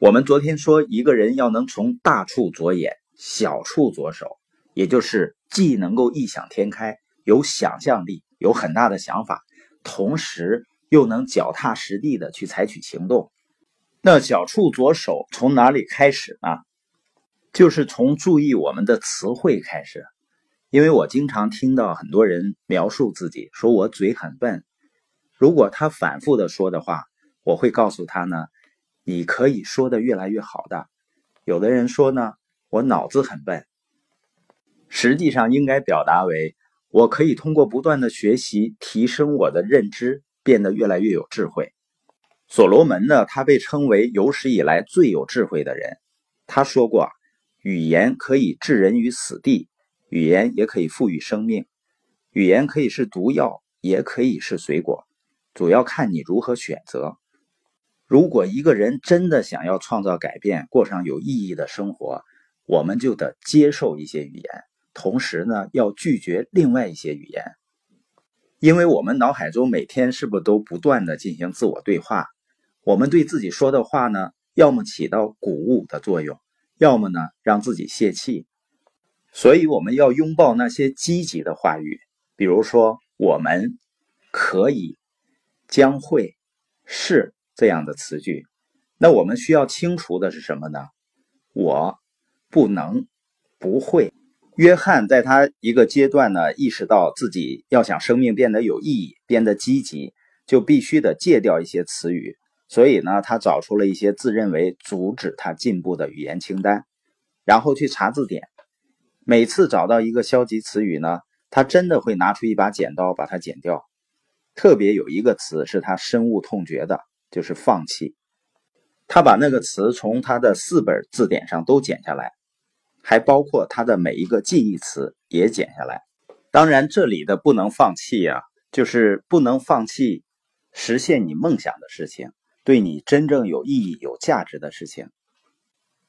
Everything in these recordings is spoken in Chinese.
我们昨天说，一个人要能从大处着眼，小处着手，也就是既能够异想天开，有想象力，有很大的想法，同时又能脚踏实地的去采取行动。那小处着手从哪里开始呢？就是从注意我们的词汇开始。因为我经常听到很多人描述自己，说我嘴很笨。如果他反复的说的话，我会告诉他呢。你可以说的越来越好的，有的人说呢，我脑子很笨，实际上应该表达为我可以通过不断的学习提升我的认知，变得越来越有智慧。所罗门呢，他被称为有史以来最有智慧的人。他说过，语言可以置人于死地，语言也可以赋予生命，语言可以是毒药，也可以是水果，主要看你如何选择。如果一个人真的想要创造改变，过上有意义的生活，我们就得接受一些语言，同时呢，要拒绝另外一些语言，因为我们脑海中每天是不是都不断的进行自我对话？我们对自己说的话呢，要么起到鼓舞的作用，要么呢让自己泄气。所以我们要拥抱那些积极的话语，比如说“我们”“可以”“将会”“是”。这样的词句，那我们需要清除的是什么呢？我不能，不会。约翰在他一个阶段呢，意识到自己要想生命变得有意义、变得积极，就必须得戒掉一些词语。所以呢，他找出了一些自认为阻止他进步的语言清单，然后去查字典。每次找到一个消极词语呢，他真的会拿出一把剪刀把它剪掉。特别有一个词是他深恶痛绝的。就是放弃，他把那个词从他的四本字典上都剪下来，还包括他的每一个近义词也剪下来。当然，这里的不能放弃呀，就是不能放弃实现你梦想的事情，对你真正有意义、有价值的事情。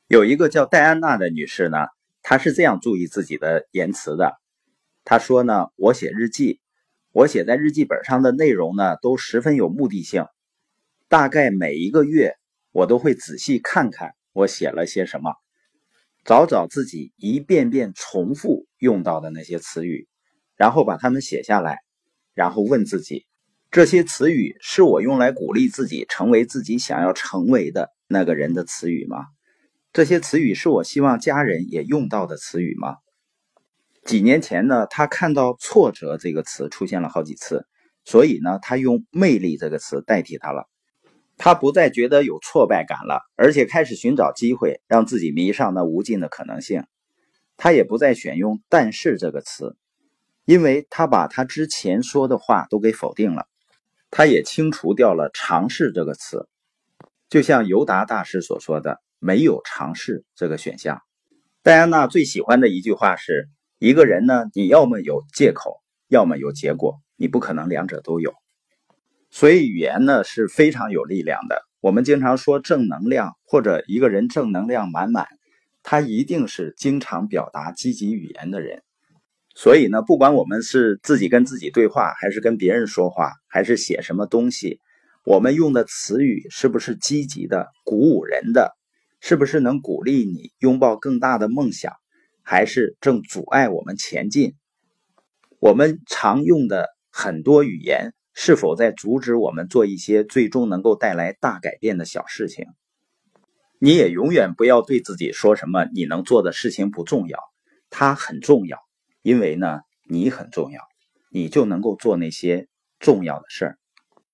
有一个叫戴安娜的女士呢，她是这样注意自己的言辞的。她说呢：“我写日记，我写在日记本上的内容呢，都十分有目的性。”大概每一个月，我都会仔细看看我写了些什么，找找自己一遍遍重复用到的那些词语，然后把它们写下来，然后问自己：这些词语是我用来鼓励自己成为自己想要成为的那个人的词语吗？这些词语是我希望家人也用到的词语吗？几年前呢，他看到“挫折”这个词出现了好几次，所以呢，他用“魅力”这个词代替它了。他不再觉得有挫败感了，而且开始寻找机会，让自己迷上那无尽的可能性。他也不再选用“但是”这个词，因为他把他之前说的话都给否定了。他也清除掉了“尝试”这个词，就像尤达大师所说的：“没有尝试这个选项。”戴安娜最喜欢的一句话是：“一个人呢，你要么有借口，要么有结果，你不可能两者都有。”所以语言呢是非常有力量的。我们经常说正能量，或者一个人正能量满满，他一定是经常表达积极语言的人。所以呢，不管我们是自己跟自己对话，还是跟别人说话，还是写什么东西，我们用的词语是不是积极的、鼓舞人的？是不是能鼓励你拥抱更大的梦想，还是正阻碍我们前进？我们常用的很多语言。是否在阻止我们做一些最终能够带来大改变的小事情？你也永远不要对自己说什么你能做的事情不重要，它很重要，因为呢你很重要，你就能够做那些重要的事儿。